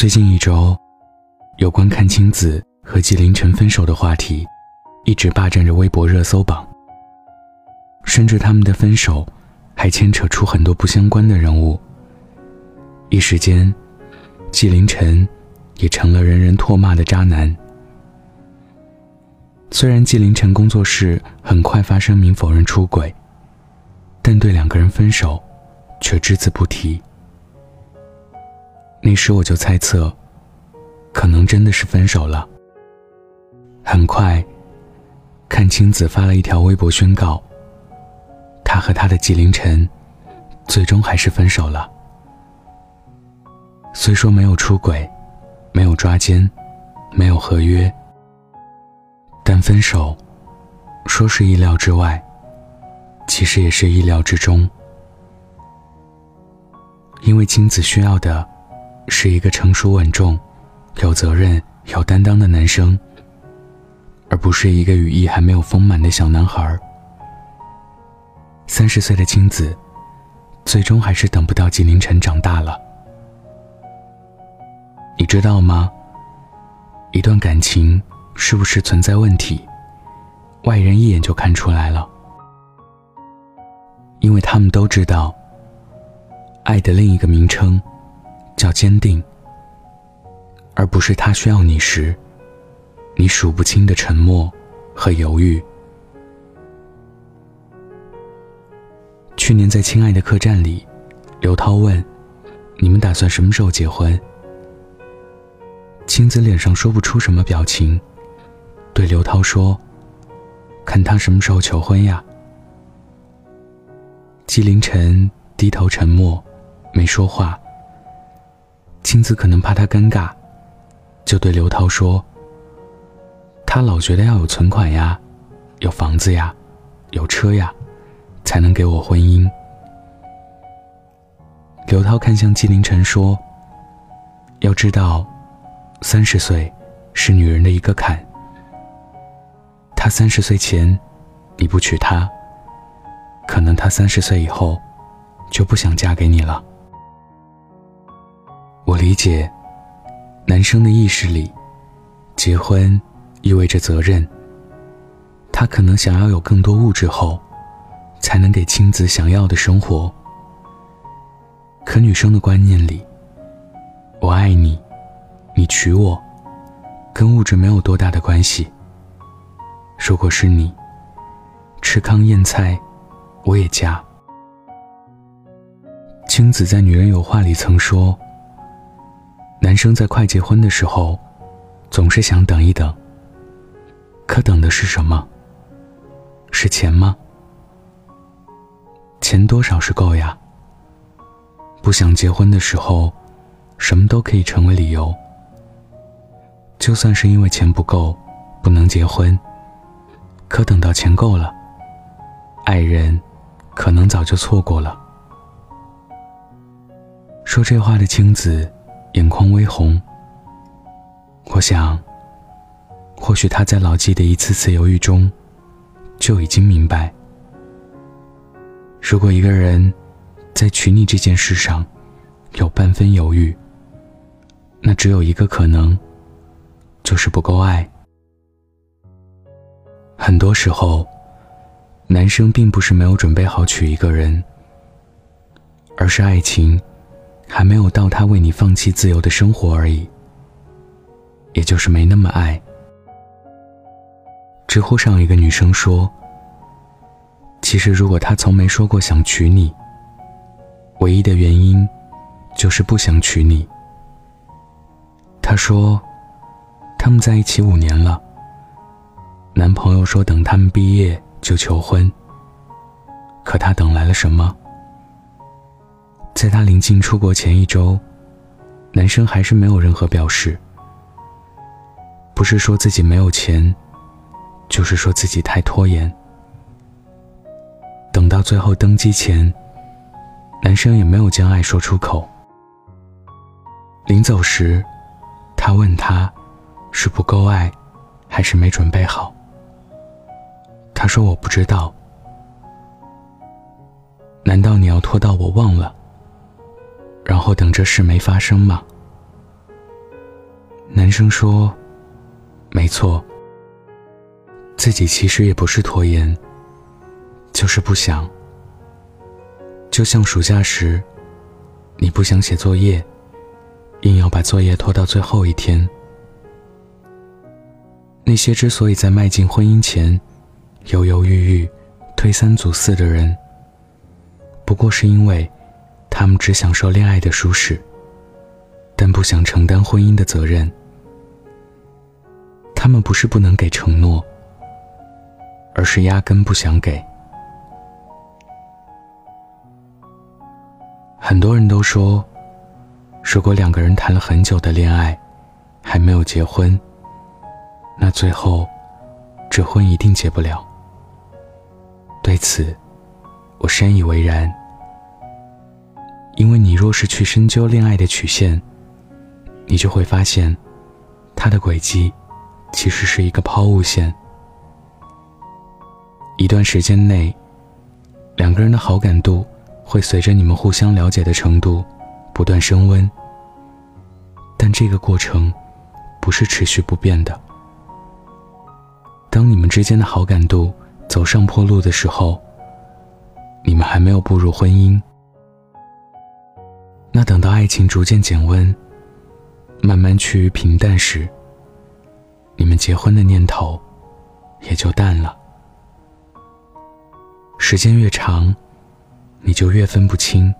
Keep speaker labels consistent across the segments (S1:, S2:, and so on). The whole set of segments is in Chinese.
S1: 最近一周，有关阚清子和纪凌尘分手的话题，一直霸占着微博热搜榜。甚至他们的分手，还牵扯出很多不相关的人物。一时间，纪凌尘也成了人人唾骂的渣男。虽然纪凌尘工作室很快发声明否认出轨，但对两个人分手，却只字不提。那时我就猜测，可能真的是分手了。很快，看清子发了一条微博宣告，他和他的纪凌尘，最终还是分手了。虽说没有出轨，没有抓奸，没有合约，但分手，说是意料之外，其实也是意料之中，因为青子需要的。是一个成熟稳重、有责任、有担当的男生，而不是一个羽翼还没有丰满的小男孩。三十岁的青子，最终还是等不到纪凌尘长大了。你知道吗？一段感情是不是存在问题，外人一眼就看出来了，因为他们都知道，爱的另一个名称。叫坚定，而不是他需要你时，你数不清的沉默和犹豫。去年在《亲爱的客栈》里，刘涛问：“你们打算什么时候结婚？”青子脸上说不出什么表情，对刘涛说：“看他什么时候求婚呀。”纪凌尘低头沉默，没说话。青子可能怕他尴尬，就对刘涛说：“他老觉得要有存款呀，有房子呀，有车呀，才能给我婚姻。”刘涛看向纪凌尘说：“要知道，三十岁是女人的一个坎。他三十岁前你不娶她，可能他三十岁以后就不想嫁给你了。”我理解，男生的意识里，结婚意味着责任。他可能想要有更多物质后，才能给亲子想要的生活。可女生的观念里，我爱你，你娶我，跟物质没有多大的关系。如果是你，吃糠咽菜，我也嫁。青子在《女人有话》里曾说。男生在快结婚的时候，总是想等一等。可等的是什么？是钱吗？钱多少是够呀？不想结婚的时候，什么都可以成为理由。就算是因为钱不够，不能结婚，可等到钱够了，爱人可能早就错过了。说这话的青子。眼眶微红。我想，或许他在老纪的一次次犹豫中，就已经明白：如果一个人在娶你这件事上有半分犹豫，那只有一个可能，就是不够爱。很多时候，男生并不是没有准备好娶一个人，而是爱情。还没有到他为你放弃自由的生活而已，也就是没那么爱。知乎上一个女生说：“其实如果他从没说过想娶你，唯一的原因就是不想娶你。”她说：“他们在一起五年了，男朋友说等他们毕业就求婚，可他等来了什么？”在他临近出国前一周，男生还是没有任何表示。不是说自己没有钱，就是说自己太拖延。等到最后登机前，男生也没有将爱说出口。临走时，他问他，是不够爱，还是没准备好？他说我不知道。难道你要拖到我忘了？然后等这事没发生吗？男生说：“没错，自己其实也不是拖延，就是不想。就像暑假时，你不想写作业，硬要把作业拖到最后一天。那些之所以在迈进婚姻前犹犹豫豫、推三阻四的人，不过是因为他们只享受恋爱的舒适，但不想承担婚姻的责任。”他们不是不能给承诺，而是压根不想给。很多人都说，如果两个人谈了很久的恋爱，还没有结婚，那最后这婚一定结不了。对此，我深以为然。因为你若是去深究恋爱的曲线，你就会发现，它的轨迹。其实是一个抛物线。一段时间内，两个人的好感度会随着你们互相了解的程度不断升温，但这个过程不是持续不变的。当你们之间的好感度走上坡路的时候，你们还没有步入婚姻。那等到爱情逐渐减温，慢慢趋于平淡时，你们结婚的念头也就淡了。时间越长，你就越分不清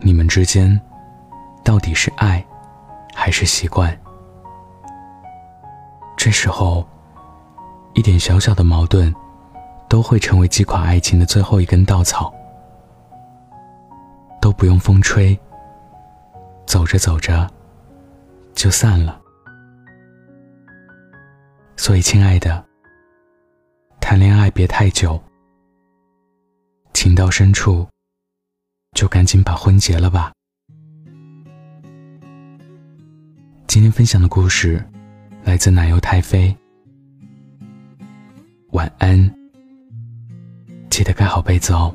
S1: 你们之间到底是爱还是习惯。这时候，一点小小的矛盾都会成为击垮爱情的最后一根稻草，都不用风吹，走着走着就散了。所以，亲爱的，谈恋爱别太久，情到深处，就赶紧把婚结了吧。今天分享的故事来自奶油太妃，晚安，记得盖好被子哦。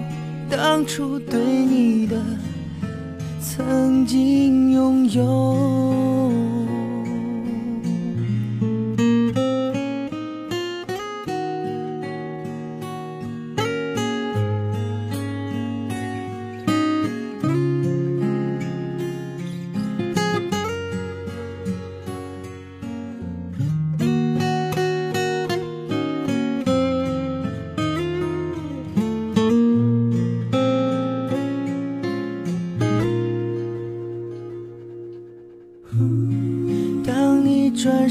S2: 当初对你的曾经拥有。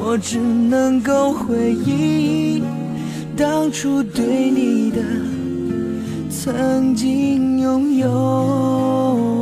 S2: 我只能够回忆当初对你的曾经拥有。